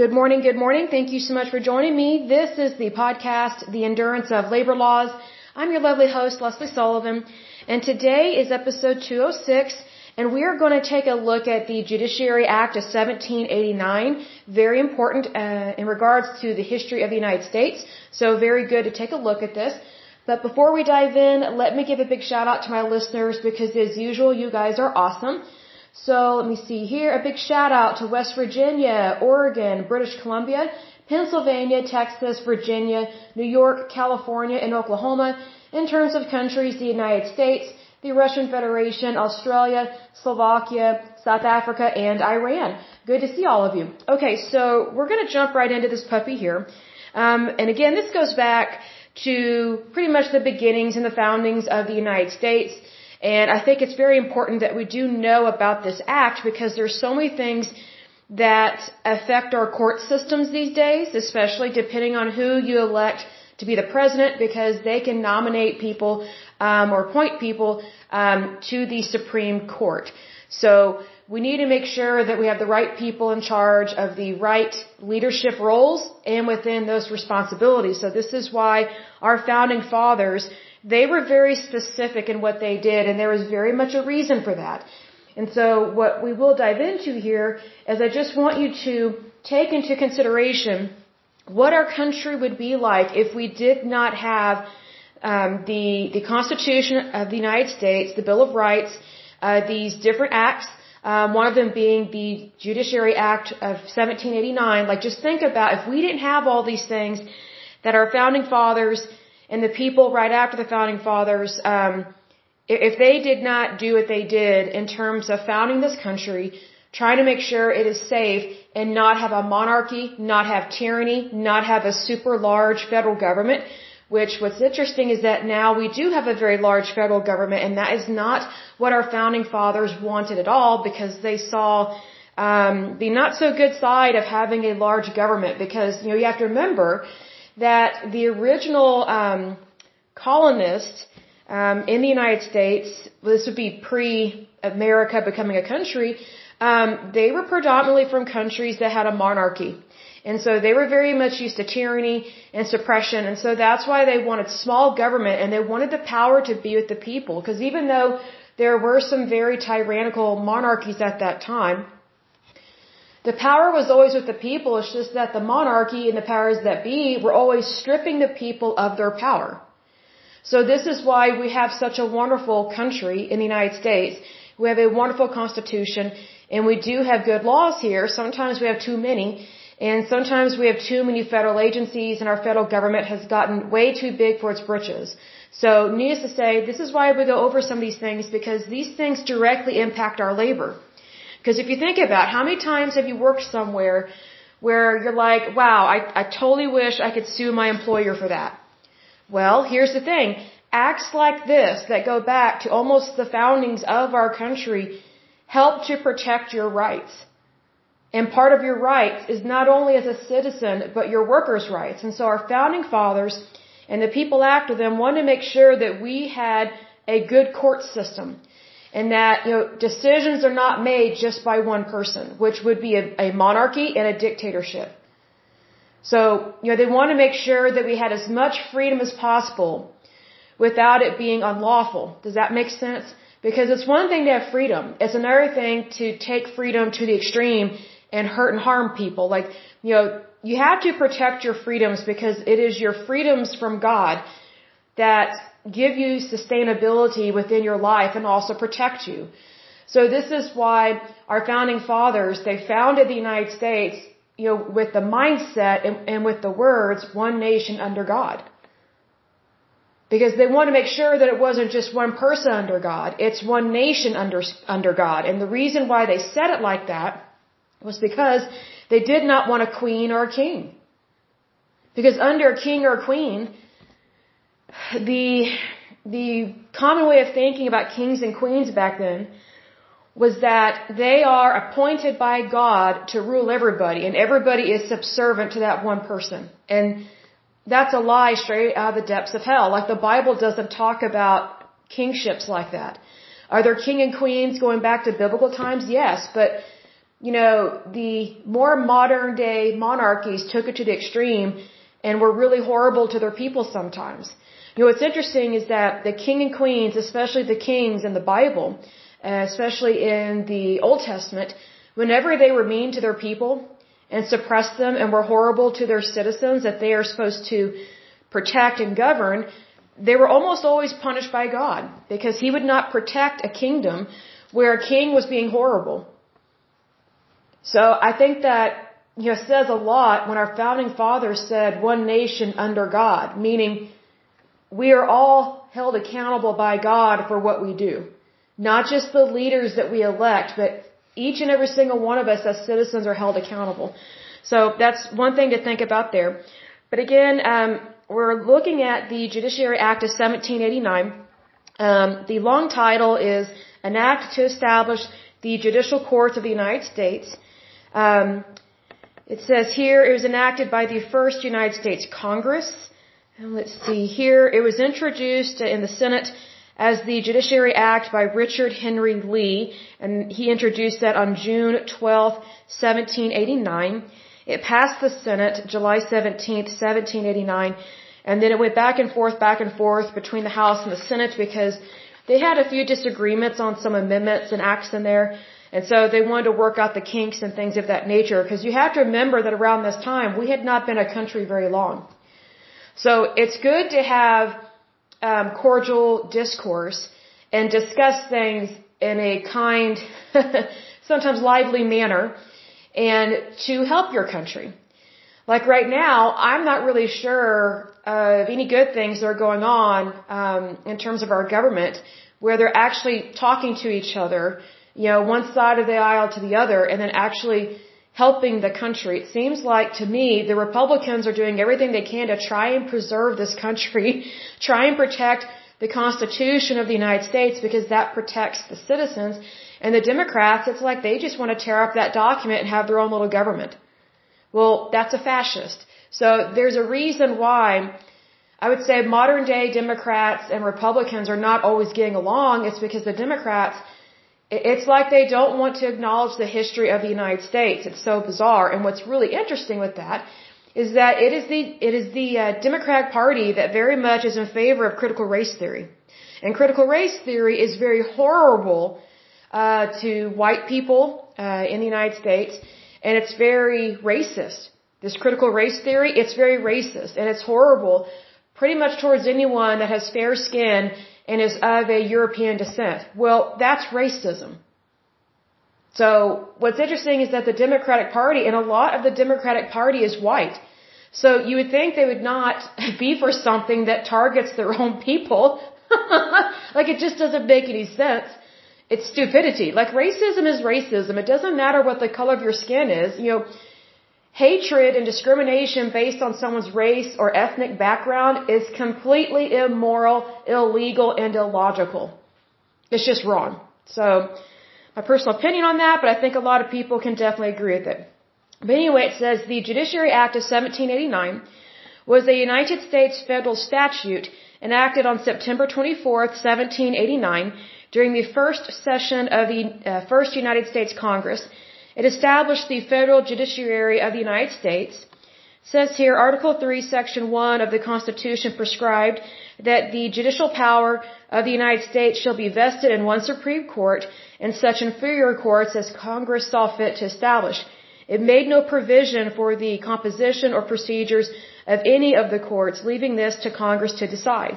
Good morning, good morning. Thank you so much for joining me. This is the podcast, The Endurance of Labor Laws. I'm your lovely host, Lesley Sullivan, and today is episode 206, and we are going to take a look at the Judiciary Act of 1789. Very important uh, in regards to the history of the United States, so very good to take a look at this. But before we dive in, let me give a big shout out to my listeners because as usual, you guys are awesome. So let me see here. A big shout out to West Virginia, Oregon, British Columbia, Pennsylvania, Texas, Virginia, New York, California, and Oklahoma. In terms of countries, the United States, the Russian Federation, Australia, Slovakia, South Africa, and Iran. Good to see all of you. Okay, so we're going to jump right into this puppy here. Um, and again, this goes back to pretty much the beginnings and the foundings of the United States. And I think it's very important that we do know about this act because there's so many things that affect our court systems these days, especially depending on who you elect to be the president because they can nominate people um, or appoint people um, to the Supreme Court. So we need to make sure that we have the right people in charge of the right leadership roles and within those responsibilities. So this is why our founding fathers they were very specific in what they did, and there was very much a reason for that. And so what we will dive into here is I just want you to take into consideration what our country would be like if we did not have um, the the Constitution of the United States, the Bill of Rights, uh, these different acts. Um, one of them being the Judiciary Act of 1789. Like, just think about if we didn't have all these things that our founding fathers and the people right after the founding fathers, um, if they did not do what they did in terms of founding this country, trying to make sure it is safe and not have a monarchy, not have tyranny, not have a super large federal government, which what's interesting is that now we do have a very large federal government and that is not what our founding fathers wanted at all because they saw um, the not so good side of having a large government because you know you have to remember that the original um, colonists um, in the United States, this would be pre-America becoming a country, um, they were predominantly from countries that had a monarchy. And so they were very much used to tyranny and suppression. And so that's why they wanted small government and they wanted the power to be with the people. Because even though there were some very tyrannical monarchies at that time, the power was always with the people, it's just that the monarchy and the powers that be were always stripping the people of their power. So this is why we have such a wonderful country in the United States. We have a wonderful constitution and we do have good laws here. Sometimes we have too many and sometimes we have too many federal agencies and our federal government has gotten way too big for its britches. So needless to say, this is why we go over some of these things because these things directly impact our labor. Because if you think about how many times have you worked somewhere where you're like, wow, I, I totally wish I could sue my employer for that. Well, here's the thing. Acts like this that go back to almost the foundings of our country help to protect your rights. And part of your rights is not only as a citizen, but your workers' rights. And so our founding fathers and the people after them wanted to make sure that we had a good court system and that you know decisions are not made just by one person, which would be a, a monarchy and a dictatorship. So you know they want to make sure that we had as much freedom as possible without it being unlawful. Does that make sense? Because it's one thing to have freedom. It's another thing to take freedom to the extreme and hurt and harm people. Like, you know, you have to protect your freedoms because it is your freedoms from God that give you sustainability within your life and also protect you. So this is why our founding fathers, they founded the United States, you know, with the mindset and, and with the words, one nation under God. Because they want to make sure that it wasn't just one person under God, it's one nation under, under God. And the reason why they said it like that was because they did not want a queen or a king. Because under a king or a queen, the the common way of thinking about kings and queens back then was that they are appointed by God to rule everybody and everybody is subservient to that one person. And that's a lie straight out of the depths of hell. Like the Bible doesn't talk about kingships like that. Are there king and queens going back to biblical times? Yes, but you know, the more modern day monarchies took it to the extreme and were really horrible to their people sometimes. You know, what's interesting is that the king and queens, especially the kings in the Bible, uh, especially in the Old Testament, whenever they were mean to their people and suppressed them and were horrible to their citizens that they are supposed to protect and govern, they were almost always punished by God because He would not protect a kingdom where a king was being horrible. So I think that you know says a lot when our founding fathers said one nation under God, meaning we are all held accountable by God for what we do. Not just the leaders that we elect, but each and every single one of us as citizens are held accountable. So that's one thing to think about there. But again, um, we're looking at the Judiciary Act of 1789. Um, the long title is An Act to Establish the Judicial Courts of the United States. Um, it says here it was enacted by the first United States Congress. And let's see here. It was introduced in the Senate as the Judiciary Act by Richard Henry Lee, and he introduced that on June 12, 1789. It passed the Senate July 17, 1789, and then it went back and forth, back and forth between the House and the Senate because they had a few disagreements on some amendments and acts in there. And so they wanted to work out the kinks and things of that nature because you have to remember that around this time we had not been a country very long. So it's good to have um, cordial discourse and discuss things in a kind, sometimes lively manner and to help your country. Like right now, I'm not really sure of any good things that are going on um, in terms of our government where they're actually talking to each other, you know, one side of the aisle to the other, and then actually helping the country. It seems like to me the Republicans are doing everything they can to try and preserve this country, try and protect the Constitution of the United States because that protects the citizens. And the Democrats, it's like they just want to tear up that document and have their own little government. Well, that's a fascist. So there's a reason why I would say modern day Democrats and Republicans are not always getting along. It's because the Democrats it's like they don't want to acknowledge the history of the United States. It's so bizarre. And what's really interesting with that is that it is the it is the uh, Democratic Party that very much is in favor of critical race theory, and critical race theory is very horrible uh, to white people uh, in the United States, and it's very racist. This critical race theory, it's very racist, and it's horrible, pretty much towards anyone that has fair skin and is of a European descent. Well, that's racism. So what's interesting is that the Democratic Party and a lot of the Democratic Party is white. So you would think they would not be for something that targets their own people. like it just doesn't make any sense. It's stupidity. Like racism is racism. It doesn't matter what the color of your skin is. You know, Hatred and discrimination based on someone's race or ethnic background is completely immoral, illegal, and illogical. It's just wrong. So, my personal opinion on that, but I think a lot of people can definitely agree with it. But anyway, it says the Judiciary Act of 1789 was a United States federal statute enacted on September 24, 1789, during the first session of the uh, First United States Congress it established the federal judiciary of the United States. It says here, Article 3, Section 1 of the Constitution prescribed that the judicial power of the United States shall be vested in one Supreme Court and such inferior courts as Congress saw fit to establish. It made no provision for the composition or procedures of any of the courts, leaving this to Congress to decide.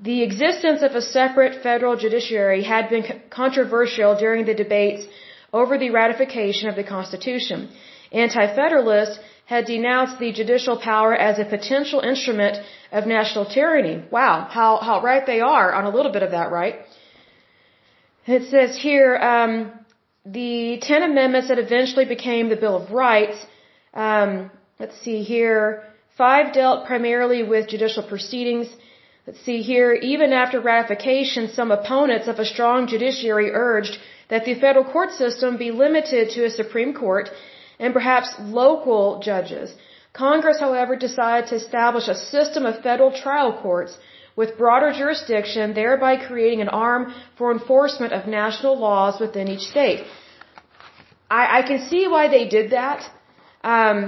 The existence of a separate federal judiciary had been controversial during the debates over the ratification of the Constitution. Anti-Federalists had denounced the judicial power as a potential instrument of national tyranny. Wow, how, how right they are on a little bit of that, right? It says here, um, the ten amendments that eventually became the Bill of Rights, um, let's see here, five dealt primarily with judicial proceedings. Let's see here, even after ratification, some opponents of a strong judiciary urged that the federal court system be limited to a Supreme Court and perhaps local judges. Congress, however, decided to establish a system of federal trial courts with broader jurisdiction, thereby creating an arm for enforcement of national laws within each state. I, I can see why they did that. Um,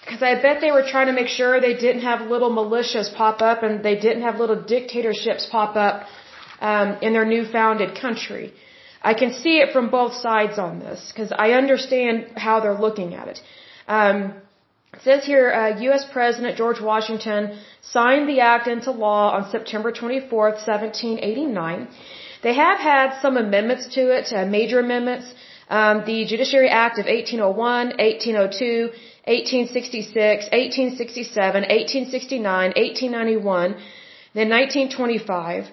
because I bet they were trying to make sure they didn't have little militias pop up and they didn't have little dictatorships pop up um, in their new founded country. I can see it from both sides on this because I understand how they're looking at it. Um, it says here, uh, U.S. President George Washington signed the act into law on September 24th, 1789. They have had some amendments to it, uh, major amendments. Um, the Judiciary Act of 1801, 1802, 1866, 1867, 1869, 1891, then 1925.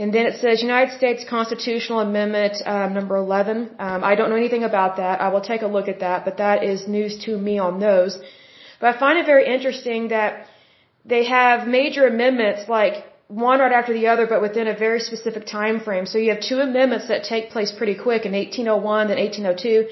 And then it says United States Constitutional Amendment um, number 11. Um, I don't know anything about that. I will take a look at that, but that is news to me on those. But I find it very interesting that they have major amendments like one right after the other, but within a very specific time frame. So you have two amendments that take place pretty quick in 1801 and 1802.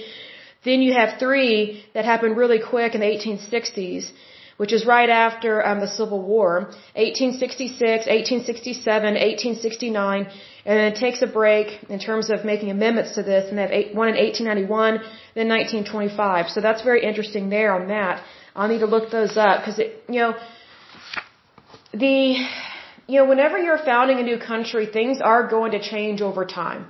Then you have three that happen really quick in the 1860s, which is right after um, the Civil War. 1866, 1867, 1869, and then it takes a break in terms of making amendments to this, and they have eight, one in 1891, then 1925. So that's very interesting there on that. I'll need to look those up because it, you know the you know whenever you're founding a new country, things are going to change over time.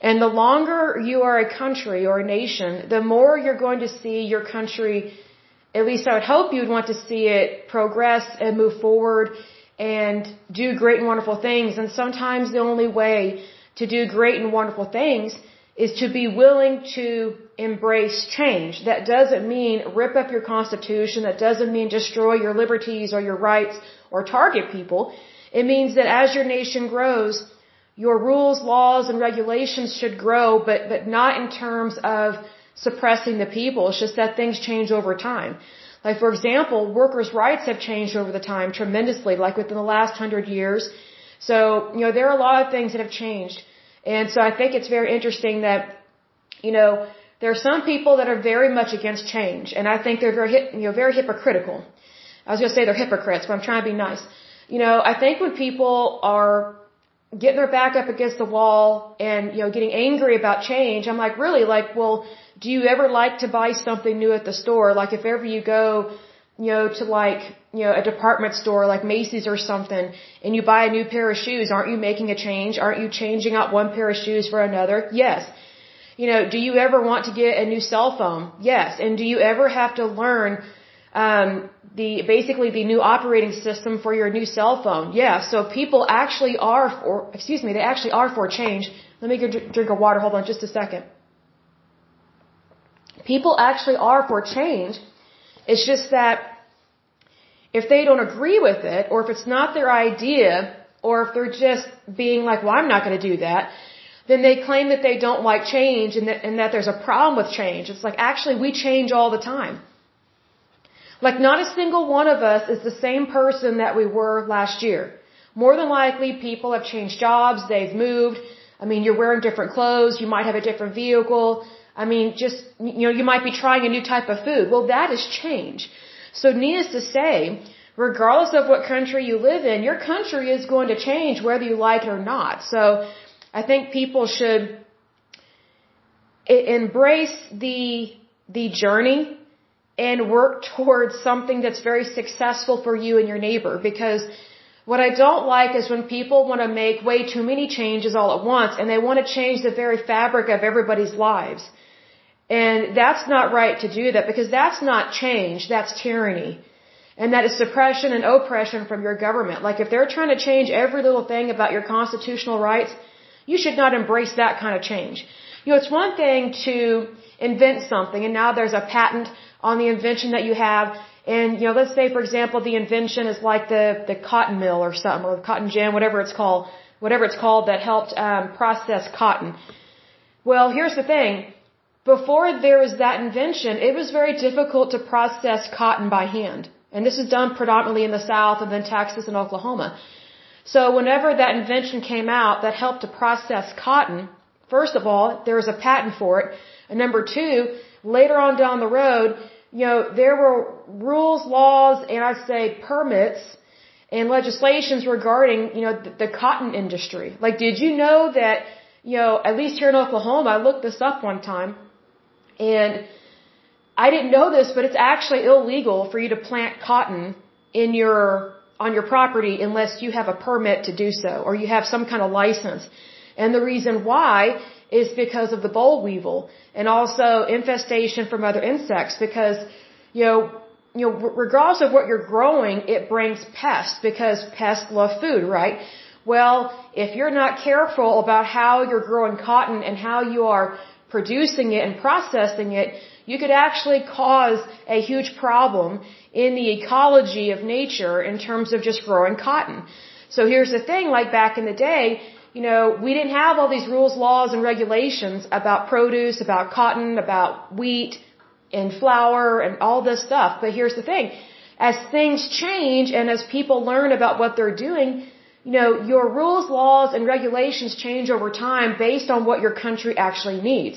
And the longer you are a country or a nation, the more you're going to see your country, at least I would hope you'd want to see it progress and move forward and do great and wonderful things. And sometimes the only way to do great and wonderful things is to be willing to embrace change. That doesn't mean rip up your constitution. That doesn't mean destroy your liberties or your rights or target people. It means that as your nation grows, your rules, laws, and regulations should grow, but, but not in terms of suppressing the people. It's just that things change over time. Like, for example, workers' rights have changed over the time tremendously, like within the last hundred years. So, you know, there are a lot of things that have changed. And so I think it's very interesting that, you know, there are some people that are very much against change. And I think they're very, you know, very hypocritical. I was going to say they're hypocrites, but I'm trying to be nice. You know, I think when people are getting their back up against the wall and, you know, getting angry about change, I'm like, really? Like, well, do you ever like to buy something new at the store? Like, if ever you go, you know, to like, you know, a department store like Macy's or something and you buy a new pair of shoes, aren't you making a change? Aren't you changing out one pair of shoes for another? Yes. You know, do you ever want to get a new cell phone? Yes. And do you ever have to learn um, the basically the new operating system for your new cell phone. Yeah, so people actually are for excuse me, they actually are for change. Let me get drink of water. Hold on just a second. People actually are for change. It's just that if they don't agree with it, or if it's not their idea, or if they're just being like, well, I'm not going to do that, then they claim that they don't like change and that, and that there's a problem with change. It's like, actually, we change all the time. Like not a single one of us is the same person that we were last year. More than likely people have changed jobs, they've moved. I mean, you're wearing different clothes, you might have a different vehicle. I mean, just, you know, you might be trying a new type of food. Well, that is change. So needless to say, regardless of what country you live in, your country is going to change whether you like it or not. So I think people should embrace the, the journey and work towards something that's very successful for you and your neighbor because what I don't like is when people want to make way too many changes all at once and they want to change the very fabric of everybody's lives. And that's not right to do that because that's not change, that's tyranny. And that is suppression and oppression from your government. Like if they're trying to change every little thing about your constitutional rights, you should not embrace that kind of change. You know, it's one thing to invent something and now there's a patent on the invention that you have. And, you know, let's say, for example, the invention is like the, the cotton mill or something, or the cotton gin, whatever it's called, whatever it's called that helped um, process cotton. Well, here's the thing. Before there was that invention, it was very difficult to process cotton by hand. And this is done predominantly in the South and then Texas and Oklahoma. So whenever that invention came out that helped to process cotton, first of all, there was a patent for it. And number two, later on down the road, you know, there were rules, laws, and I say permits and legislations regarding, you know, the, the cotton industry. Like, did you know that, you know, at least here in Oklahoma, I looked this up one time. And I didn't know this, but it's actually illegal for you to plant cotton in your, on your property unless you have a permit to do so or you have some kind of license. And the reason why is because of the boll weevil and also infestation from other insects because, you know, you know, regardless of what you're growing, it brings pests because pests love food, right? Well, if you're not careful about how you're growing cotton and how you are producing it and processing it, you could actually cause a huge problem in the ecology of nature in terms of just growing cotton. So here's the thing, like back in the day, you know, we didn't have all these rules, laws, and regulations about produce, about cotton, about wheat, and flour and all this stuff. But here's the thing. As things change and as people learn about what they're doing, you know, your rules, laws, and regulations change over time based on what your country actually needs.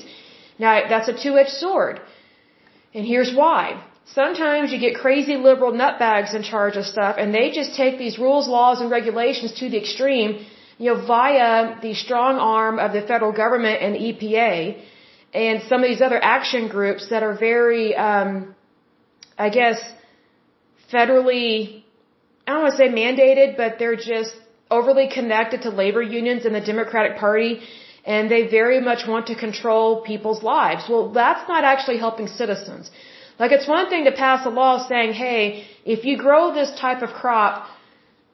Now, that's a two-edged sword. And here's why. Sometimes you get crazy liberal nutbags in charge of stuff and they just take these rules, laws, and regulations to the extreme, you know, via the strong arm of the federal government and EPA and some of these other action groups that are very, um, I guess, federally, I don't want to say mandated, but they're just overly connected to labor unions and the Democratic Party, and they very much want to control people's lives. Well, that's not actually helping citizens. Like, it's one thing to pass a law saying, hey, if you grow this type of crop,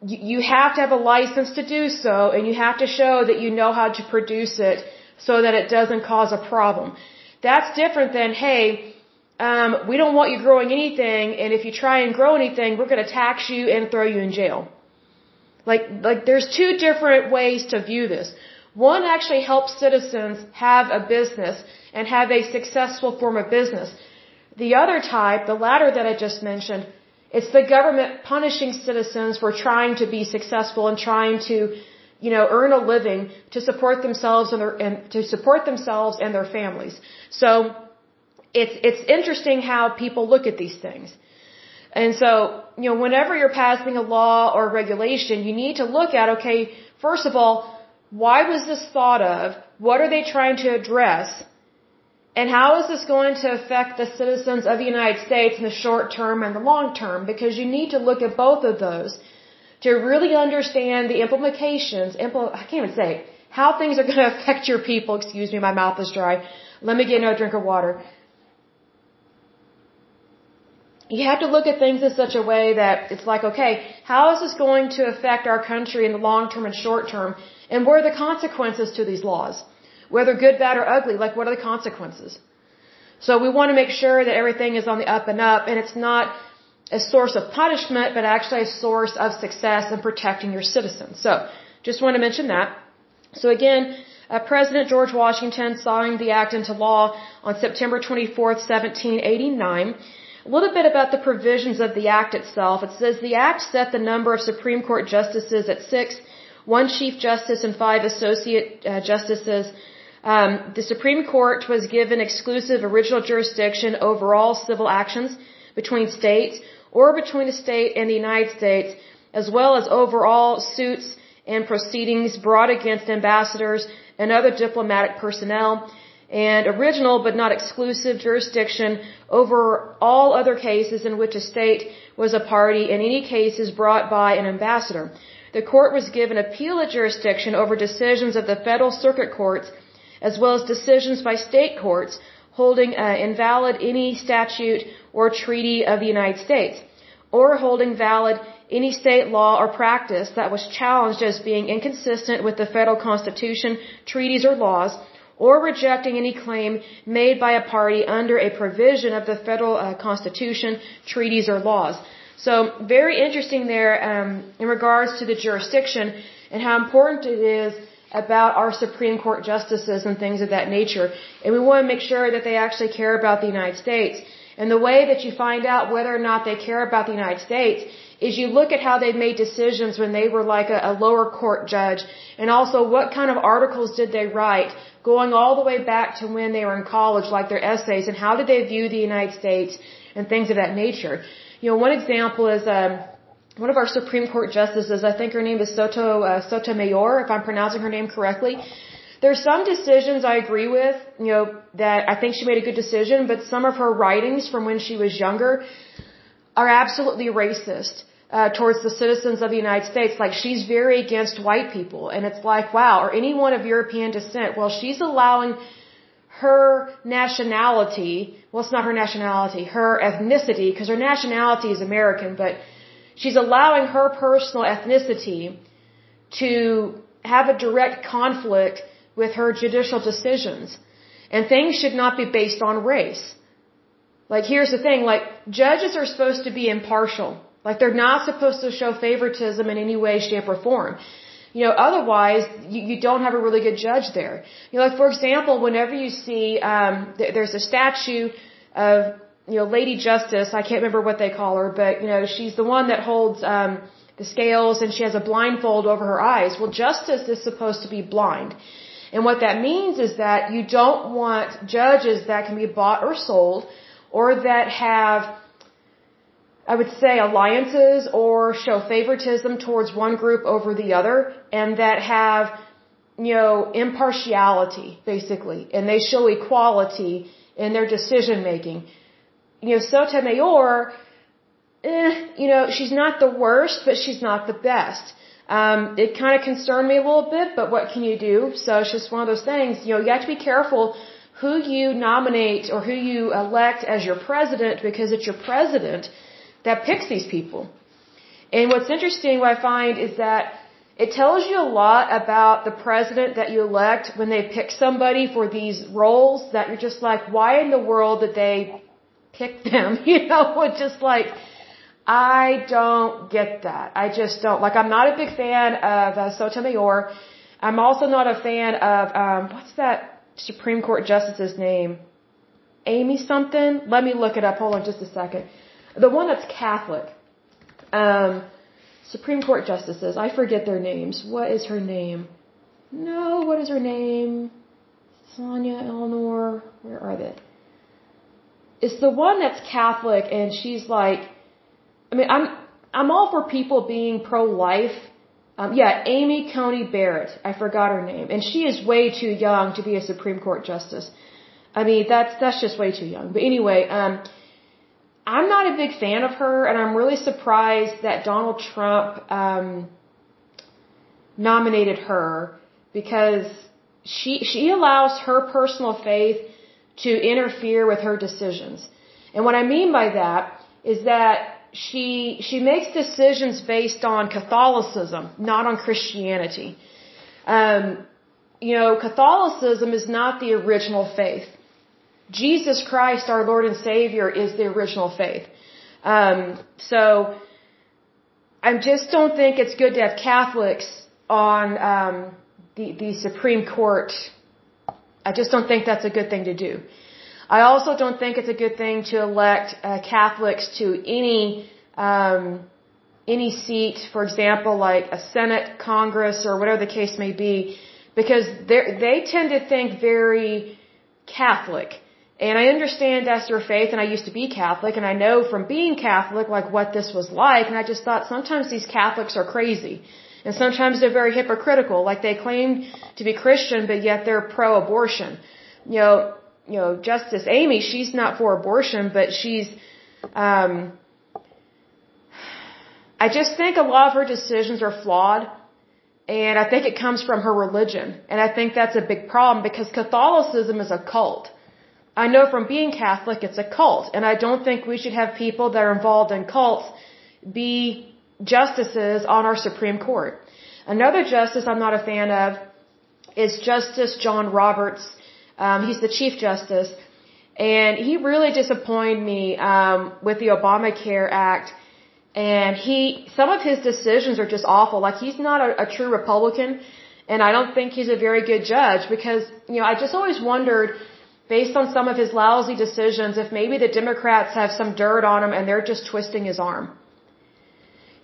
you have to have a license to do so, and you have to show that you know how to produce it so that it doesn't cause a problem. That's different than, hey, um, we don't want you growing anything, and if you try and grow anything, we're going to tax you and throw you in jail. Like, like there's two different ways to view this. One actually helps citizens have a business and have a successful form of business. The other type, the latter that I just mentioned, it's the government punishing citizens for trying to be successful and trying to you know, earn a living to support themselves and, their, and to support themselves and their families. So it's it's interesting how people look at these things. And so, you know, whenever you're passing a law or regulation, you need to look at okay, first of all, why was this thought of? What are they trying to address? And how is this going to affect the citizens of the United States in the short term and the long term? Because you need to look at both of those to really understand the implications, impl- I can't even say, how things are going to affect your people. Excuse me, my mouth is dry. Let me get another drink of water. You have to look at things in such a way that it's like, okay, how is this going to affect our country in the long term and short term? And what are the consequences to these laws? Whether good, bad, or ugly, like what are the consequences? So we want to make sure that everything is on the up and up and it's not a source of punishment, but actually a source of success in protecting your citizens. So, just want to mention that. So again, uh, President George Washington signed the act into law on September 24th, 1789. A little bit about the provisions of the act itself. It says the act set the number of Supreme Court justices at six, one Chief Justice and five Associate uh, Justices. Um, the Supreme Court was given exclusive original jurisdiction over all civil actions between states or between a state and the United States, as well as over all suits and proceedings brought against ambassadors and other diplomatic personnel, and original but not exclusive jurisdiction over all other cases in which a state was a party in any cases brought by an ambassador. The court was given appellate jurisdiction over decisions of the federal circuit courts as well as decisions by state courts holding uh, invalid any statute or treaty of the United States or holding valid any state law or practice that was challenged as being inconsistent with the federal constitution, treaties, or laws, or rejecting any claim made by a party under a provision of the federal uh, constitution, treaties, or laws. So very interesting there um, in regards to the jurisdiction and how important it is about our Supreme Court justices and things of that nature. And we want to make sure that they actually care about the United States. And the way that you find out whether or not they care about the United States is you look at how they made decisions when they were like a, a lower court judge and also what kind of articles did they write going all the way back to when they were in college, like their essays, and how did they view the United States and things of that nature. You know, one example is um, one of our Supreme Court justices, I think her name is Soto uh, Sotomayor, if I'm pronouncing her name correctly. There's some decisions I agree with, you know, that I think she made a good decision, but some of her writings from when she was younger are absolutely racist uh, towards the citizens of the United States. Like she's very against white people, and it's like, wow, or anyone of European descent. Well, she's allowing her nationality. Well, it's not her nationality, her ethnicity, because her nationality is American, but she's allowing her personal ethnicity to have a direct conflict with her judicial decisions. And things should not be based on race. Like here's the thing, like judges are supposed to be impartial. Like they're not supposed to show favoritism in any way, shape, or form. You know, otherwise you, you don't have a really good judge there. You know, like for example, whenever you see um, th- there's a statue of you know Lady Justice, I can't remember what they call her, but you know she's the one that holds um, the scales and she has a blindfold over her eyes. Well, justice is supposed to be blind. And what that means is that you don't want judges that can be bought or sold or that have I would say alliances or show favoritism towards one group over the other and that have, you know, impartiality, basically, and they show equality in their decision making. You know, Sotomayor, eh, you know, she's not the worst, but she's not the best. Um, it kind of concerned me a little bit, but what can you do? So it's just one of those things. You know, you have to be careful who you nominate or who you elect as your president because it's your president that picks these people. And what's interesting, what I find, is that it tells you a lot about the president that you elect when they pick somebody for these roles that you're just like, why in the world did they pick them? You know, just like, I don't get that. I just don't. Like, I'm not a big fan of uh, Sotomayor. I'm also not a fan of, um, what's that Supreme Court justice's name? Amy something? Let me look it up. Hold on just a second. The one that's Catholic. Um, Supreme Court justices. I forget their names. What is her name? No, what is her name? Sonia, Eleanor. Where are they? It's the one that's Catholic, and she's like, I mean, I'm I'm all for people being pro-life. Um, yeah, Amy Coney Barrett. I forgot her name, and she is way too young to be a Supreme Court justice. I mean, that's that's just way too young. But anyway, um, I'm not a big fan of her, and I'm really surprised that Donald Trump um, nominated her because she she allows her personal faith to interfere with her decisions. And what I mean by that is that she she makes decisions based on Catholicism, not on Christianity. Um, you know, Catholicism is not the original faith. Jesus Christ, our Lord and Savior, is the original faith. Um, so I just don't think it's good to have Catholics on um, the the Supreme Court. I just don't think that's a good thing to do. I also don't think it's a good thing to elect uh, Catholics to any um, any seat, for example, like a Senate, Congress, or whatever the case may be, because they they tend to think very Catholic. And I understand that's their faith, and I used to be Catholic, and I know from being Catholic, like what this was like, and I just thought sometimes these Catholics are crazy. And sometimes they're very hypocritical, like they claim to be Christian, but yet they're pro-abortion. You know, you know, Justice Amy, she's not for abortion, but she's, um, I just think a lot of her decisions are flawed. And I think it comes from her religion. And I think that's a big problem because Catholicism is a cult. I know from being Catholic it's a cult, and I don't think we should have people that are involved in cults be justices on our Supreme Court. Another justice I'm not a fan of is Justice John Roberts. Um, he's the Chief Justice, and he really disappointed me um, with the Obamacare Act. And he, some of his decisions are just awful. Like he's not a, a true Republican, and I don't think he's a very good judge because you know I just always wondered based on some of his lousy decisions, if maybe the Democrats have some dirt on him and they're just twisting his arm.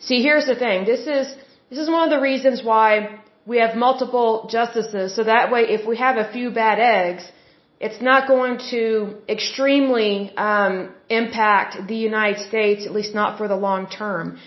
See, here's the thing. This is, this is one of the reasons why we have multiple justices. So that way, if we have a few bad eggs, it's not going to extremely um, impact the United States, at least not for the long term.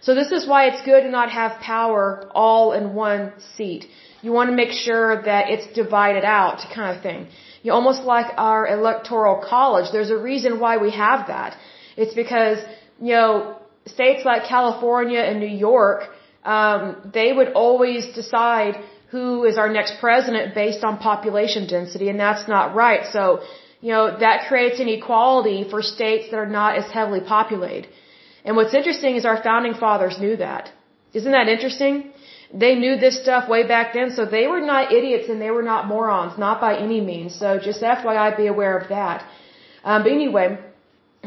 So this is why it's good to not have power all in one seat. you want to make sure that it's divided out kind of thing. You almost like our electoral college. There's a reason why we have that. It's because, you know, states like California and New York, um, they would always decide who is our next president based on population density, and that's not right. So, you know, that creates inequality for states that are not as heavily populated. And what's interesting is our founding fathers knew that. Isn't that interesting? They knew this stuff way back then, so they were not idiots and they were not morons, not by any means. So just FYI, be aware of that. Um, but anyway,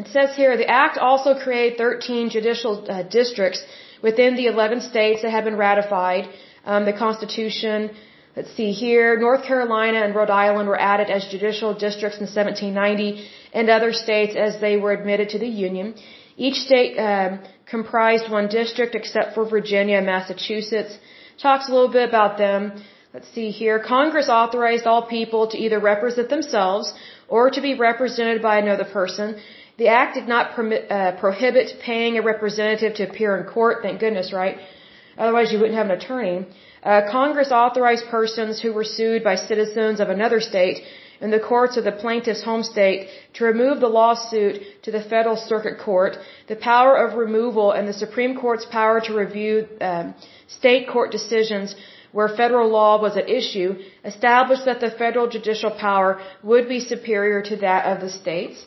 it says here, the act also created 13 judicial uh, districts within the 11 states that have been ratified. Um, the Constitution, let's see here, North Carolina and Rhode Island were added as judicial districts in 1790 and other states as they were admitted to the Union. Each state um, comprised one district except for Virginia and Massachusetts. Talks a little bit about them. Let's see here. Congress authorized all people to either represent themselves or to be represented by another person. The act did not permit, uh, prohibit paying a representative to appear in court. Thank goodness, right? Otherwise, you wouldn't have an attorney. Uh, Congress authorized persons who were sued by citizens of another state in the courts of the plaintiff's home state to remove the lawsuit to the federal circuit court. The power of removal and the Supreme Court's power to review um, state court decisions where federal law was at issue established that the federal judicial power would be superior to that of the states.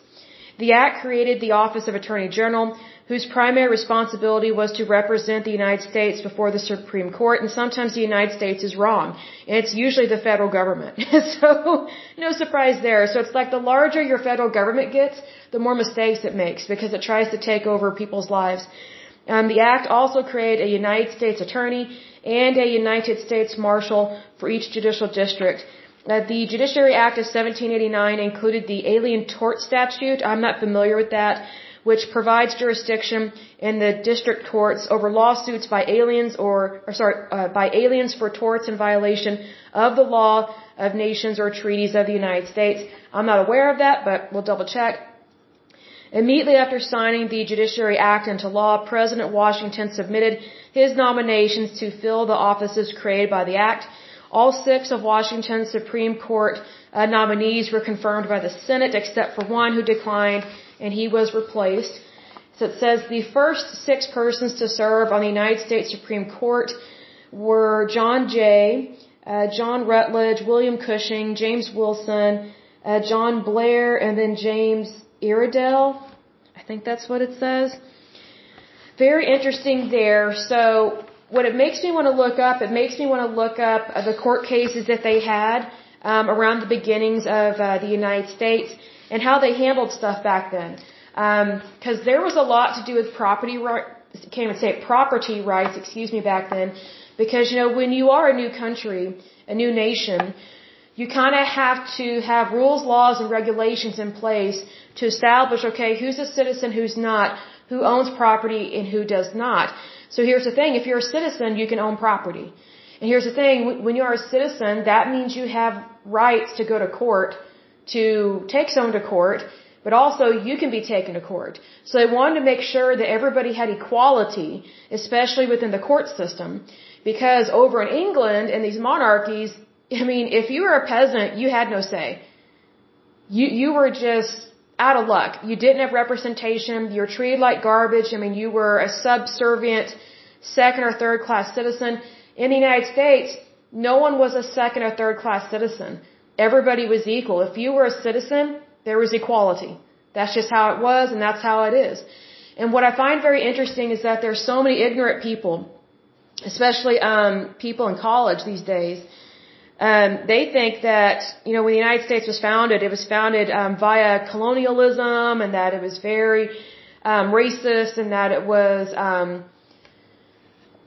The Act created the Office of Attorney General, whose primary responsibility was to represent the United States before the Supreme Court, and sometimes the United States is wrong. And it's usually the federal government. so, no surprise there. So it's like the larger your federal government gets, the more mistakes it makes because it tries to take over people's lives. Um, the Act also created a United States Attorney and a United States Marshal for each judicial district. Uh, the Judiciary Act of 1789 included the Alien Tort Statute. I'm not familiar with that which provides jurisdiction in the district courts over lawsuits by aliens or, or sorry, uh, by aliens for torts in violation of the law of nations or treaties of the United States. I'm not aware of that, but we'll double check. Immediately after signing the Judiciary Act into law, President Washington submitted his nominations to fill the offices created by the Act. All six of Washington's Supreme Court uh, nominees were confirmed by the Senate, except for one who declined and he was replaced. So it says the first six persons to serve on the United States Supreme Court were John Jay, uh, John Rutledge, William Cushing, James Wilson, uh, John Blair, and then James Iredell. I think that's what it says. Very interesting there. So what it makes me want to look up, it makes me want to look up uh, the court cases that they had um, around the beginnings of uh, the United States and how they handled stuff back then. Because um, there was a lot to do with property rights, can't even say it, property rights, excuse me, back then. Because, you know, when you are a new country, a new nation, you kind of have to have rules, laws, and regulations in place to establish, okay, who's a citizen, who's not, who owns property, and who does not. So here's the thing, if you're a citizen, you can own property. And here's the thing, when you're a citizen, that means you have rights to go to court to take someone to court, but also you can be taken to court. So they wanted to make sure that everybody had equality, especially within the court system, because over in England and these monarchies, I mean, if you were a peasant, you had no say. You you were just out of luck. You didn't have representation. You were treated like garbage. I mean, you were a subservient second or third class citizen. In the United States, no one was a second or third class citizen. Everybody was equal. If you were a citizen, there was equality. That's just how it was and that's how it is. And what I find very interesting is that there's so many ignorant people, especially um, people in college these days. Um, they think that you know when the United States was founded, it was founded um, via colonialism, and that it was very um, racist, and that it was um,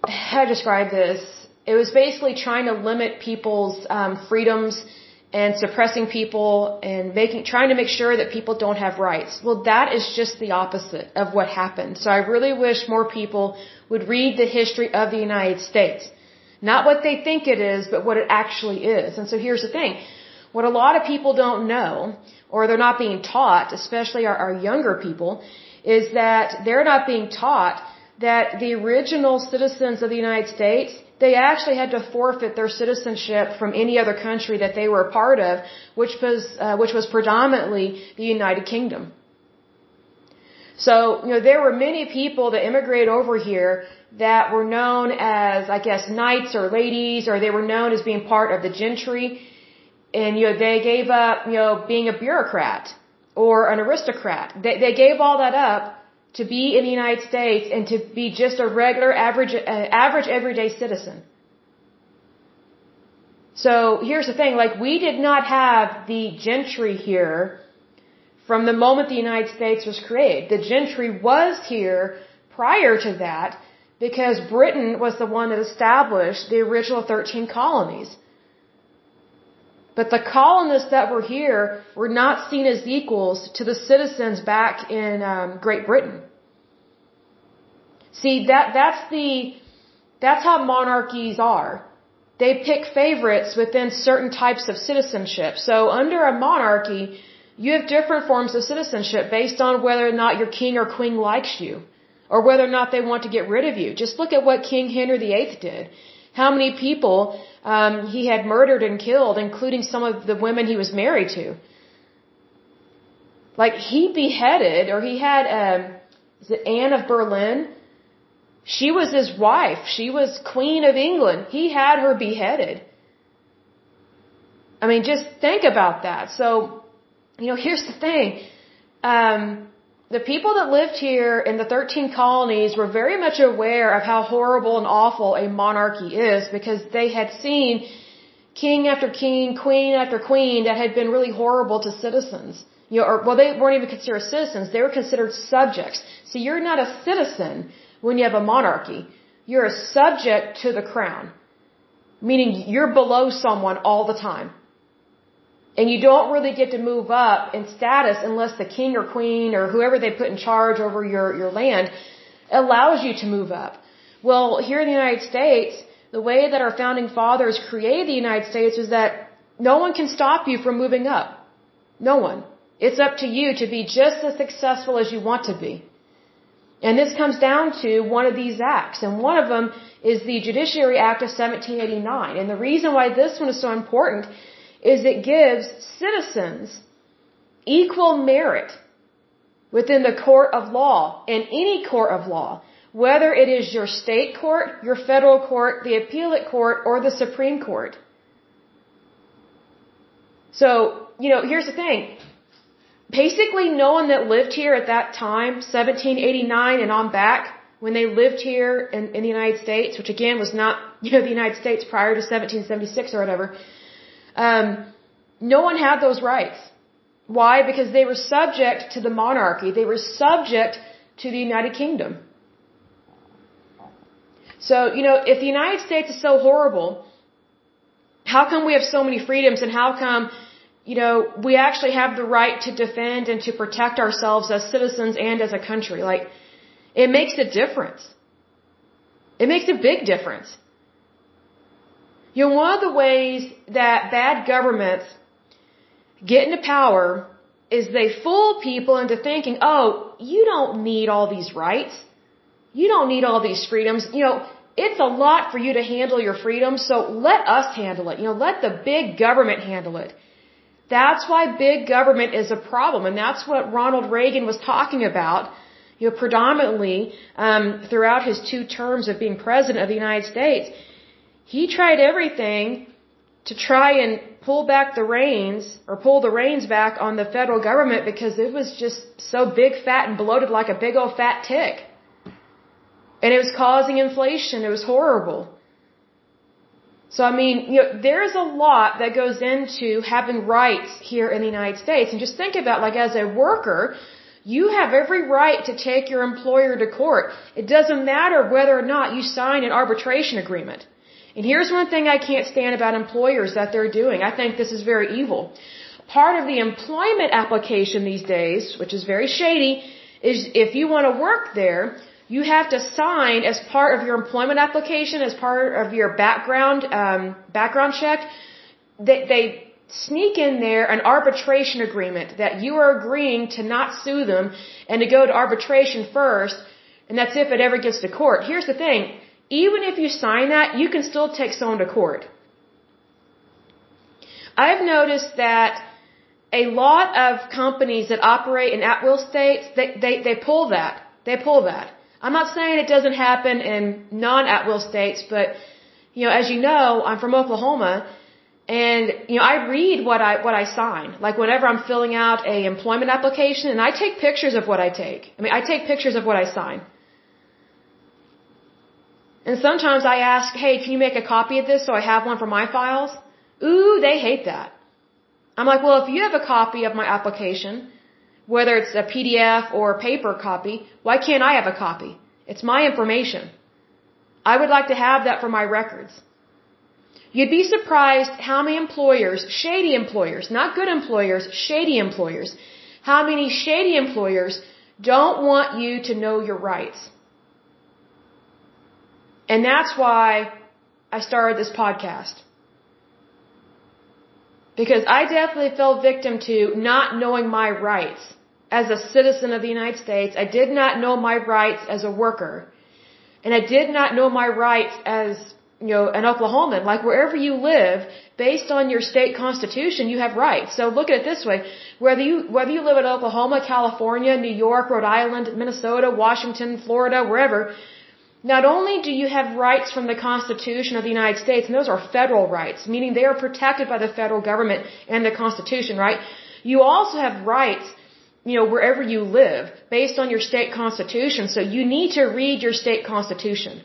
how to describe this. It was basically trying to limit people's um, freedoms and suppressing people and making trying to make sure that people don't have rights. Well, that is just the opposite of what happened. So I really wish more people would read the history of the United States. Not what they think it is, but what it actually is. And so here's the thing. What a lot of people don't know, or they're not being taught, especially our, our younger people, is that they're not being taught that the original citizens of the United States they actually had to forfeit their citizenship from any other country that they were a part of, which was uh, which was predominantly the United Kingdom. So, you know, there were many people that immigrated over here that were known as, I guess, knights or ladies, or they were known as being part of the gentry. And, you know, they gave up, you know, being a bureaucrat or an aristocrat. They, they gave all that up to be in the United States and to be just a regular, average, uh, average, everyday citizen. So here's the thing, like we did not have the gentry here from the moment the United States was created. The gentry was here prior to that because Britain was the one that established the original 13 colonies. But the colonists that were here were not seen as equals to the citizens back in um, Great Britain. See, that, that's the, that's how monarchies are. They pick favorites within certain types of citizenship. So under a monarchy, you have different forms of citizenship based on whether or not your king or queen likes you or whether or not they want to get rid of you. Just look at what King Henry VIII did. How many people um, he had murdered and killed, including some of the women he was married to. Like he beheaded, or he had, um, is it Anne of Boleyn? She was his wife. She was Queen of England. He had her beheaded. I mean, just think about that. So, you know, here's the thing. Um, the people that lived here in the 13 colonies were very much aware of how horrible and awful a monarchy is because they had seen king after king, queen after queen that had been really horrible to citizens. You know, or, well, they weren't even considered citizens. They were considered subjects. So you're not a citizen when you have a monarchy. You're a subject to the crown. Meaning you're below someone all the time. And you don't really get to move up in status unless the king or queen or whoever they put in charge over your, your land allows you to move up. Well, here in the United States, the way that our founding fathers created the United States is that no one can stop you from moving up. No one. It's up to you to be just as successful as you want to be. And this comes down to one of these acts. And one of them is the Judiciary Act of 1789. And the reason why this one is so important is it gives citizens equal merit within the court of law, in any court of law, whether it is your state court, your federal court, the appellate court, or the Supreme Court. So, you know, here's the thing. Basically, no one that lived here at that time, 1789 and on back, when they lived here in, in the United States, which again was not, you know, the United States prior to 1776 or whatever, um, no one had those rights. Why? Because they were subject to the monarchy. They were subject to the United Kingdom. So, you know, if the United States is so horrible, how come we have so many freedoms and how come, you know, we actually have the right to defend and to protect ourselves as citizens and as a country? Like, it makes a difference. It makes a big difference. You know, one of the ways that bad governments get into power is they fool people into thinking, oh, you don't need all these rights. You don't need all these freedoms. You know, it's a lot for you to handle your freedoms, so let us handle it. You know, let the big government handle it. That's why big government is a problem, and that's what Ronald Reagan was talking about, you know, predominantly um, throughout his two terms of being president of the United States he tried everything to try and pull back the reins or pull the reins back on the federal government because it was just so big, fat, and bloated like a big old fat tick. And it was causing inflation. It was horrible. So, I mean, you know, there's a lot that goes into having rights here in the United States. And just think about, like, as a worker, you have every right to take your employer to court. It doesn't matter whether or not you sign an arbitration agreement. And here's one thing I can't stand about employers that they're doing. I think this is very evil. Part of the employment application these days, which is very shady, is if you want to work there, you have to sign as part of your employment application, as part of your background um, background check. They, they sneak in there an arbitration agreement that you are agreeing to not sue them and to go to arbitration first, and that's if it ever gets to court. Here's the thing even if you sign that, you can still take someone to court. I've noticed that a lot of companies that operate in at-will states, they, they, they pull that. They pull that. I'm not saying it doesn't happen in non-at-will states, but, you know, as you know, I'm from Oklahoma, and, you know, I read what I, what I sign. Like whenever I'm filling out a employment application, and I take pictures of what I take. I mean, I take pictures of what I sign. And sometimes I ask, hey, can you make a copy of this so I have one for my files? Ooh, they hate that. I'm like, well, if you have a copy of my application, whether it's a PDF or a paper copy, why can't I have a copy? It's my information. I would like to have that for my records. You'd be surprised how many employers, shady employers, not good employers, shady employers, how many shady employers don't want you to know your rights. And that's why I started this podcast. Because I definitely fell victim to not knowing my rights as a citizen of the United States. I did not know my rights as a worker. And I did not know my rights as, you know, an Oklahoman. Like wherever you live, based on your state constitution, you have rights. So look at it this way. Whether you, whether you live in Oklahoma, California, New York, Rhode Island, Minnesota, Washington, Florida, wherever, not only do you have rights from the Constitution of the United States, and those are federal rights, meaning they are protected by the federal government and the Constitution, right? You also have rights, you know, wherever you live, based on your state constitution, so you need to read your state constitution.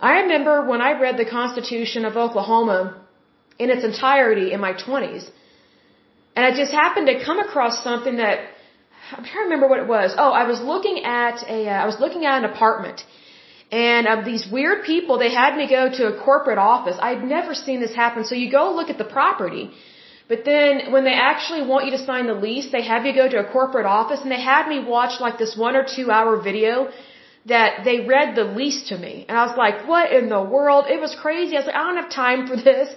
I remember when I read the Constitution of Oklahoma in its entirety in my 20s, and I just happened to come across something that, I'm trying to remember what it was. Oh, I was looking at a, uh, I was looking at an apartment and um, these weird people, they had me go to a corporate office. I'd never seen this happen. So you go look at the property, but then when they actually want you to sign the lease, they have you go to a corporate office and they had me watch like this one or two hour video that they read the lease to me. And I was like, what in the world? It was crazy. I was like, I don't have time for this.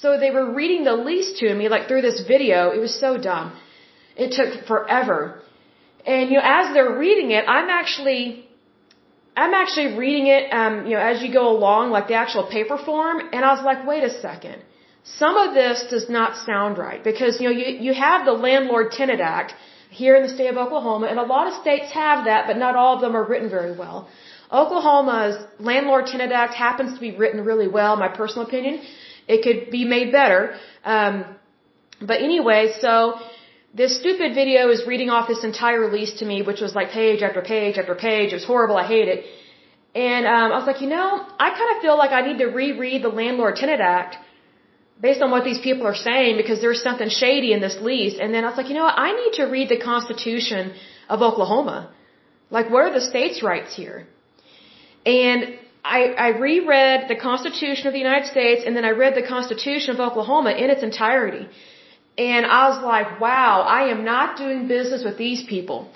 So they were reading the lease to me like through this video. It was so dumb. It took forever. And you know, as they're reading it, I'm actually I'm actually reading it, um, you know, as you go along, like the actual paper form, and I was like, wait a second. Some of this does not sound right because, you know, you, you have the Landlord Tenant Act here in the state of Oklahoma, and a lot of states have that, but not all of them are written very well. Oklahoma's Landlord Tenant Act happens to be written really well, my personal opinion. It could be made better. Um, but anyway, so this stupid video is reading off this entire release to me, which was like page after page after page. It was horrible. I hate it. And um, I was like, you know, I kind of feel like I need to reread the Landlord Tenant Act based on what these people are saying because there's something shady in this lease. And then I was like, you know what? I need to read the Constitution of Oklahoma. Like, what are the states' rights here? And I, I reread the Constitution of the United States and then I read the Constitution of Oklahoma in its entirety. And I was like, wow, I am not doing business with these people.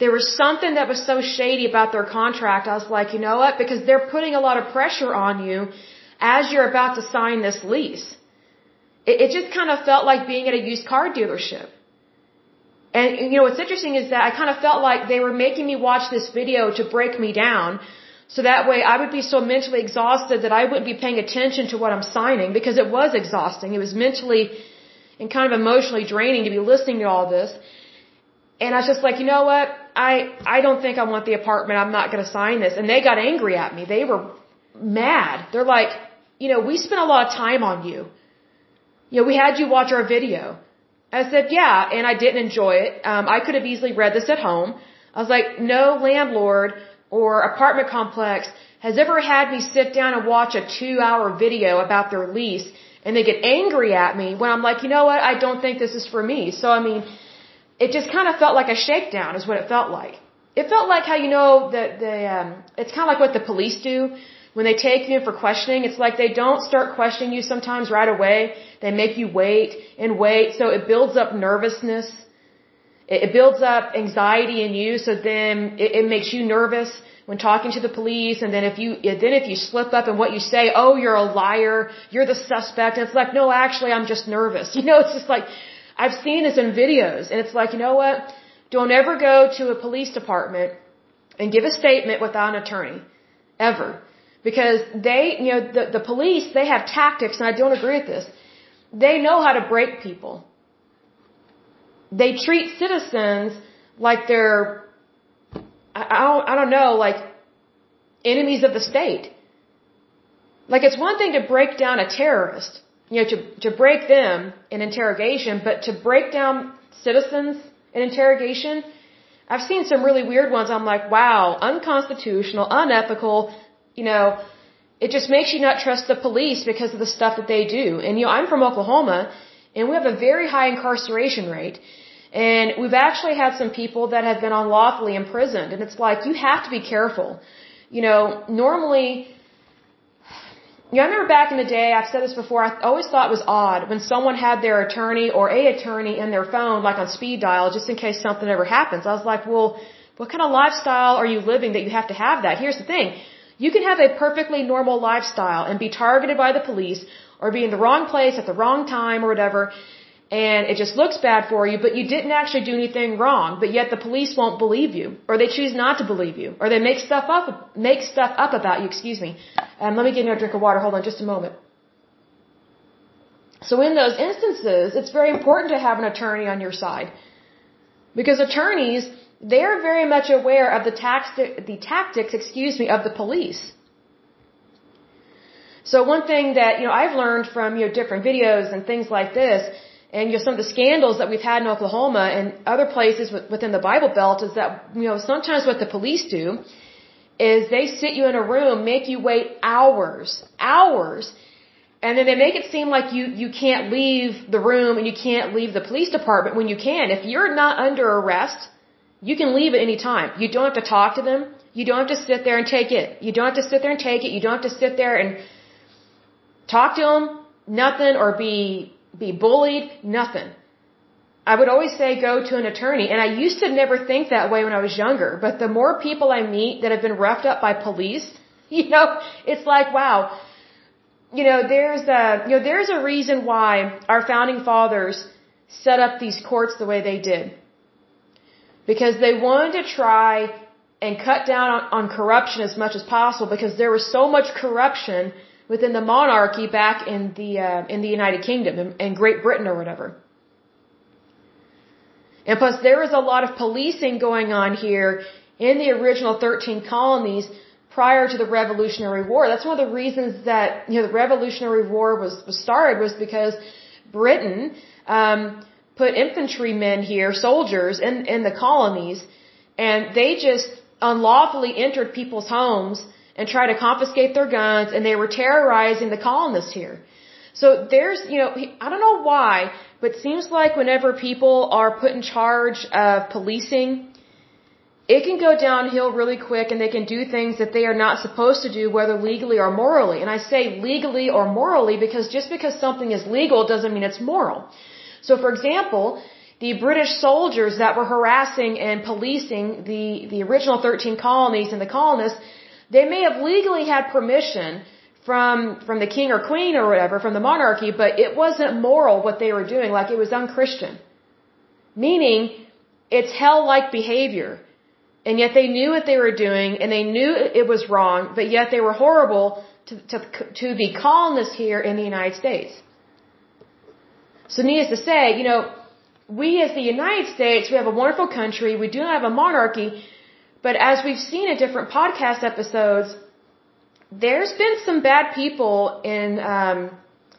There was something that was so shady about their contract. I was like, you know what? Because they're putting a lot of pressure on you as you're about to sign this lease. It, it just kind of felt like being at a used car dealership. And, you know, what's interesting is that I kind of felt like they were making me watch this video to break me down. So that way I would be so mentally exhausted that I wouldn't be paying attention to what I'm signing because it was exhausting. It was mentally and kind of emotionally draining to be listening to all this. And I was just like, you know what? I I don't think I want the apartment. I'm not going to sign this. And they got angry at me. They were mad. They're like, you know, we spent a lot of time on you. You know, we had you watch our video. I said, yeah, and I didn't enjoy it. Um, I could have easily read this at home. I was like, no landlord or apartment complex has ever had me sit down and watch a two hour video about their lease and they get angry at me when I'm like, you know what, I don't think this is for me. So I mean, it just kind of felt like a shakedown is what it felt like. It felt like how you know that the um, it's kind of like what the police do when they take you in for questioning. It's like they don't start questioning you sometimes right away. They make you wait and wait, so it builds up nervousness. It, it builds up anxiety in you, so then it, it makes you nervous when talking to the police and then if you then if you slip up in what you say oh you're a liar you're the suspect and it's like no actually i'm just nervous you know it's just like i've seen this in videos and it's like you know what don't ever go to a police department and give a statement without an attorney ever Because they, you know, the, the police, they have tactics, and I don't agree with this. They know how to break people. They treat citizens like they're, I, don't, I don't know, like enemies of the state. Like it's one thing to break down a terrorist, you know, to, to break them in interrogation, but to break down citizens in interrogation, I've seen some really weird ones. I'm like, wow, unconstitutional, unethical, you know, it just makes you not trust the police because of the stuff that they do. And, you know, I'm from Oklahoma and we have a very high incarceration rate. And we've actually had some people that have been unlawfully imprisoned. And it's like, you have to be careful. You know, normally, you know, I remember back in the day, I've said this before, I always thought it was odd when someone had their attorney or a attorney in their phone, like on speed dial, just in case something ever happens. I was like, well, what kind of lifestyle are you living that you have to have that? Here's the thing. You can have a perfectly normal lifestyle and be targeted by the police or be in the wrong place at the wrong time or whatever and it just looks bad for you, but you didn't actually do anything wrong, but yet the police won't believe you, or they choose not to believe you, or they make stuff up, make stuff up about you, excuse me. Um, let me get a drink of water, hold on just a moment. So in those instances, it's very important to have an attorney on your side. Because attorneys, they're very much aware of the, tax- the tactics, excuse me, of the police. So one thing that, you know, I've learned from, you know, different videos and things like this, and you know some of the scandals that we've had in Oklahoma and other places within the Bible Belt is that you know sometimes what the police do is they sit you in a room, make you wait hours, hours, and then they make it seem like you you can't leave the room and you can't leave the police department when you can. If you're not under arrest, you can leave at any time. You don't have to talk to them. You don't have to sit there and take it. You don't have to sit there and take it. You don't have to sit there and talk to them, nothing, or be be bullied, nothing. I would always say go to an attorney. And I used to never think that way when I was younger. But the more people I meet that have been roughed up by police, you know, it's like, wow. You know, there's a, you know, there's a reason why our founding fathers set up these courts the way they did. Because they wanted to try and cut down on, on corruption as much as possible because there was so much corruption within the monarchy back in the uh, in the United Kingdom in, in Great Britain or whatever. And plus, there is a lot of policing going on here in the original 13 colonies prior to the Revolutionary War. That's one of the reasons that you know the Revolutionary War was was started was because Britain um, put infantrymen here, soldiers in in the colonies, and they just unlawfully entered people's homes and try to confiscate their guns, and they were terrorizing the colonists here. So there's, you know, I don't know why, but it seems like whenever people are put in charge of policing, it can go downhill really quick and they can do things that they are not supposed to do, whether legally or morally. And I say legally or morally because just because something is legal doesn't mean it's moral. So for example, the British soldiers that were harassing and policing the, the original 13 colonies and the colonists, they may have legally had permission from from the king or queen or whatever from the monarchy, but it wasn't moral what they were doing, like it was unchristian. Meaning, it's hell-like behavior, and yet they knew what they were doing, and they knew it was wrong, but yet they were horrible to to to the colonists here in the United States. So, needless to say, you know, we as the United States, we have a wonderful country. We do not have a monarchy, but as we've seen in different podcast episodes, there's been some bad people in um,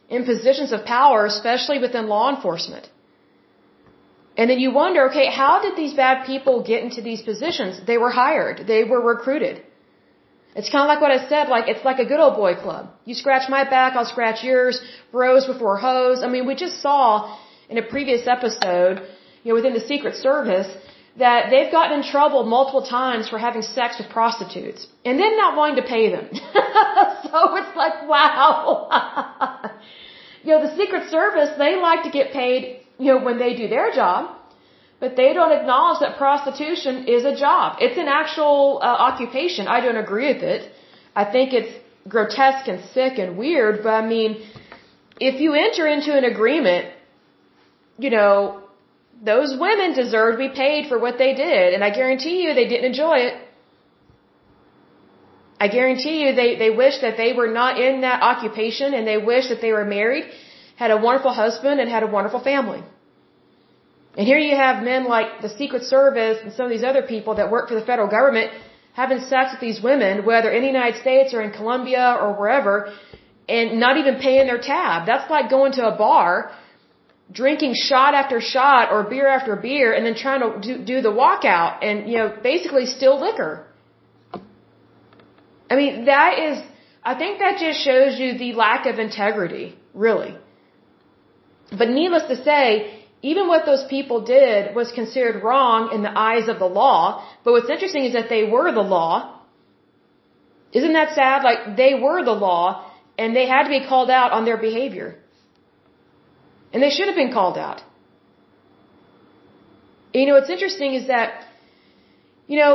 in positions of power, especially within law enforcement. And then you wonder, okay, how did these bad people get into these positions? They were hired. They were recruited. It's kind of like what I said, like, it's like a good old boy club. You scratch my back, I'll scratch yours, bros before hoes. I mean, we just saw in a previous episode, you know, within the Secret Service, that they've gotten in trouble multiple times for having sex with prostitutes and then not wanting to pay them. so it's like, wow. you know, the Secret Service, they like to get paid, you know, when they do their job, but they don't acknowledge that prostitution is a job. It's an actual uh, occupation. I don't agree with it. I think it's grotesque and sick and weird, but I mean, if you enter into an agreement, you know, those women deserve to be paid for what they did, and I guarantee you they didn't enjoy it. I guarantee you they, they wish that they were not in that occupation and they wish that they were married, had a wonderful husband, and had a wonderful family. And here you have men like the Secret Service and some of these other people that work for the federal government having sex with these women, whether in the United States or in Colombia or wherever, and not even paying their tab. That's like going to a bar, drinking shot after shot or beer after beer, and then trying to do, do the walkout and, you know, basically steal liquor. I mean, that is, I think that just shows you the lack of integrity, really. But needless to say, even what those people did was considered wrong in the eyes of the law. But what's interesting is that they were the law. Isn't that sad? Like, they were the law, and they had to be called out on their behavior. And they should have been called out. You know, what's interesting is that, you know,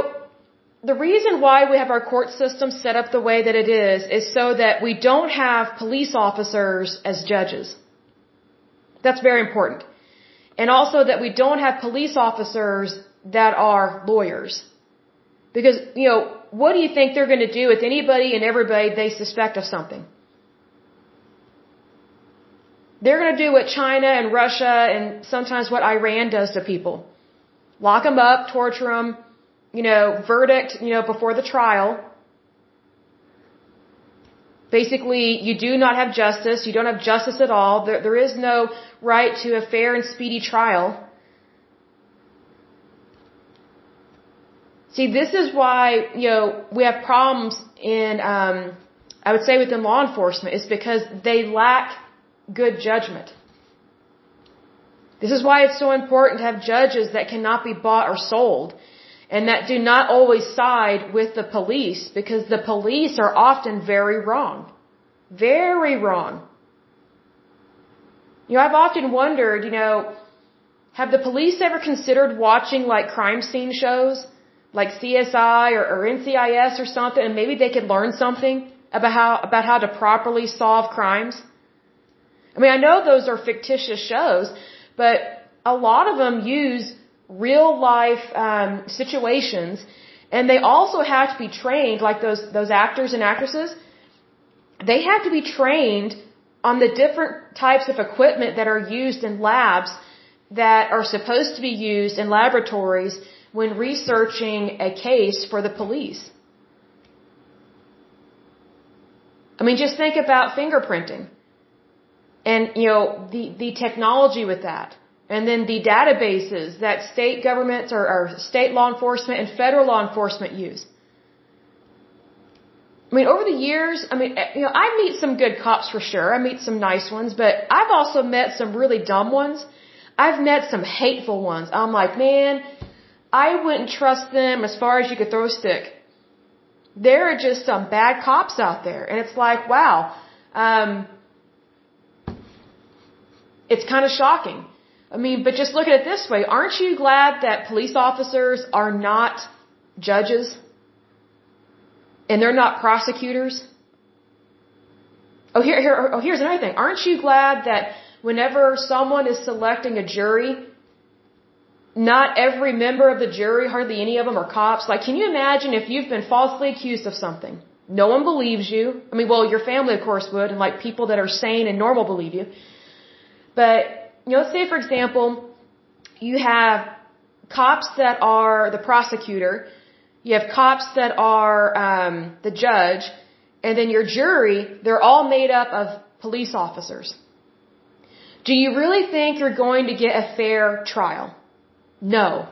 the reason why we have our court system set up the way that it is is so that we don't have police officers as judges. That's very important. And also that we don't have police officers that are lawyers. Because, you know, what do you think they're going to do with anybody and everybody they suspect of something? They're going to do what China and Russia and sometimes what Iran does to people. Lock them up, torture them, you know, verdict, you know, before the trial. Basically, you do not have justice. You don't have justice at all. There, there is no right to a fair and speedy trial. See, this is why, you know, we have problems in, um, I would say within law enforcement, is because they lack good judgment. This is why it's so important to have judges that cannot be bought or sold and that do not always side with the police because the police are often very wrong. Very wrong. You know, I've often wondered, you know, have the police ever considered watching like crime scene shows like CSI or, or NCIS or something and maybe they could learn something about how, about how to properly solve crimes? I mean, I know those are fictitious shows, but a lot of them use real life um, situations, and they also have to be trained, like those those actors and actresses. They have to be trained on the different types of equipment that are used in labs that are supposed to be used in laboratories when researching a case for the police. I mean, just think about fingerprinting and, you know, the, the technology with that. And then the databases that state governments or, or state law enforcement and federal law enforcement use. I mean, over the years, I mean, you know, I meet some good cops for sure. I meet some nice ones, but I've also met some really dumb ones. I've met some hateful ones. I'm like, man, I wouldn't trust them as far as you could throw a stick. There are just some bad cops out there. And it's like, wow, um, it's kind of shocking. I mean, but just look at it this way. Aren't you glad that police officers are not judges? And they're not prosecutors? Oh, here, here, oh, here's another thing. Aren't you glad that whenever someone is selecting a jury, not every member of the jury, hardly any of them are cops? Like, can you imagine if you've been falsely accused of something? No one believes you. I mean, well, your family, of course, would, and like people that are sane and normal believe you. But you know, say for example, you have cops that are the prosecutor, you have cops that are um, the judge, and then your jury, they're all made up of police officers. Do you really think you're going to get a fair trial? No.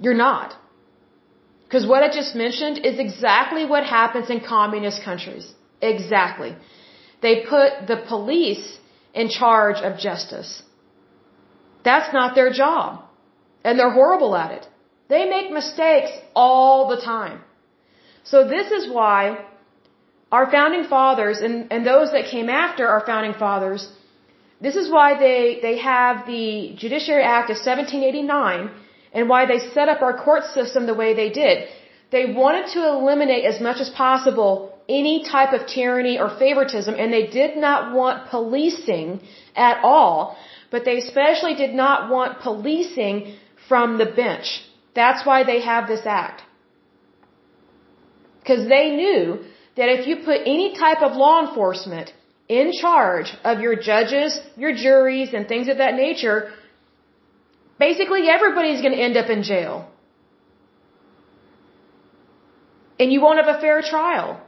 You're not. Because what I just mentioned is exactly what happens in communist countries. Exactly. They put the police in charge of justice. That's not their job. And they're horrible at it. They make mistakes all the time. So this is why our founding fathers and, and those that came after our founding fathers, this is why they, they have the Judiciary Act of 1789 and why they set up our court system the way they did. They wanted to eliminate as much as possible any type of tyranny or favoritism, and they did not want policing at all. But they especially did not want policing from the bench. That's why they have this act. Because they knew that if you put any type of law enforcement in charge of your judges, your juries, and things of that nature, basically everybody's going to end up in jail. And you won't have a fair trial.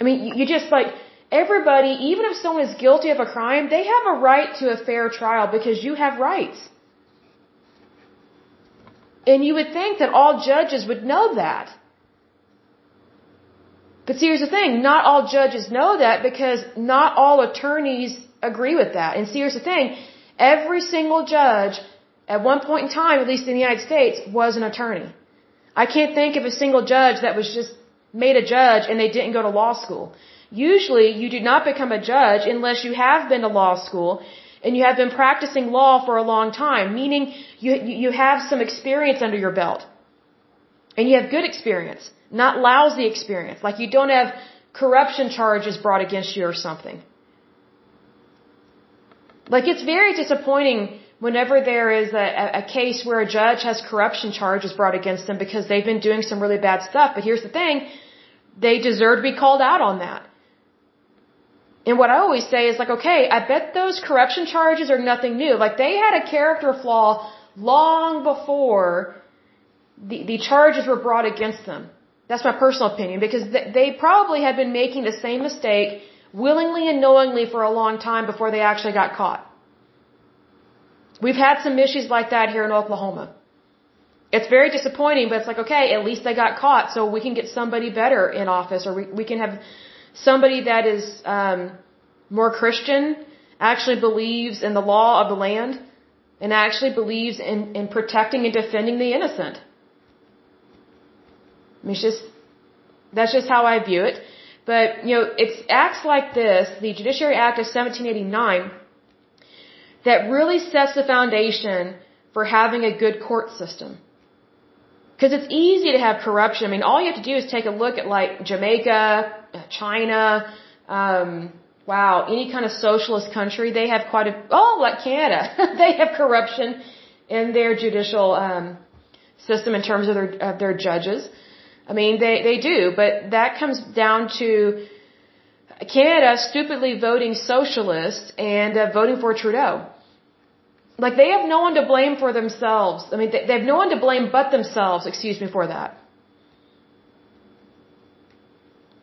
I mean, you just like, everybody, even if someone is guilty of a crime, they have a right to a fair trial because you have rights. And you would think that all judges would know that. But see, here's the thing, not all judges know that because not all attorneys agree with that. And see, here's the thing, every single judge at one point in time, at least in the United States, was an attorney. I can't think of a single judge that was just made a judge and they didn't go to law school. Usually you do not become a judge unless you have been to law school and you have been practicing law for a long time, meaning you, you have some experience under your belt. And you have good experience, not lousy experience. Like you don't have corruption charges brought against you or something. Like it's very disappointing whenever there is a, a case where a judge has corruption charges brought against them because they've been doing some really bad stuff. But here's the thing, they deserve to be called out on that. And what I always say is like, okay, I bet those corruption charges are nothing new. Like they had a character flaw long before the, the charges were brought against them. That's my personal opinion because they probably had been making the same mistake willingly and knowingly for a long time before they actually got caught. We've had some issues like that here in Oklahoma. It's very disappointing, but it's like, okay, at least they got caught so we can get somebody better in office or we, we can have somebody that is um, more Christian, actually believes in the law of the land, and actually believes in, in protecting and defending the innocent. I mean, it's just, that's just how I view it. But, you know, it's acts like this, the Judiciary Act of 1789, that really sets the foundation for having a good court system. Because it's easy to have corruption. I mean, all you have to do is take a look at like Jamaica, uh, China, um, wow, any kind of socialist country, they have quite a, oh, like Canada, they have corruption in their judicial, um, system in terms of their, of their judges. I mean, they, they do, but that comes down to Canada stupidly voting socialist and uh, voting for Trudeau. Like they have no one to blame for themselves. I mean, they, they have no one to blame but themselves, excuse me, for that.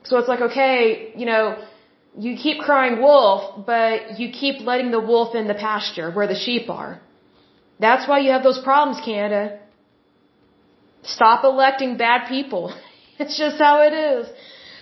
So it's like, okay, you know, you keep crying wolf, but you keep letting the wolf in the pasture where the sheep are. That's why you have those problems, Canada. Stop electing bad people. It's just how it is.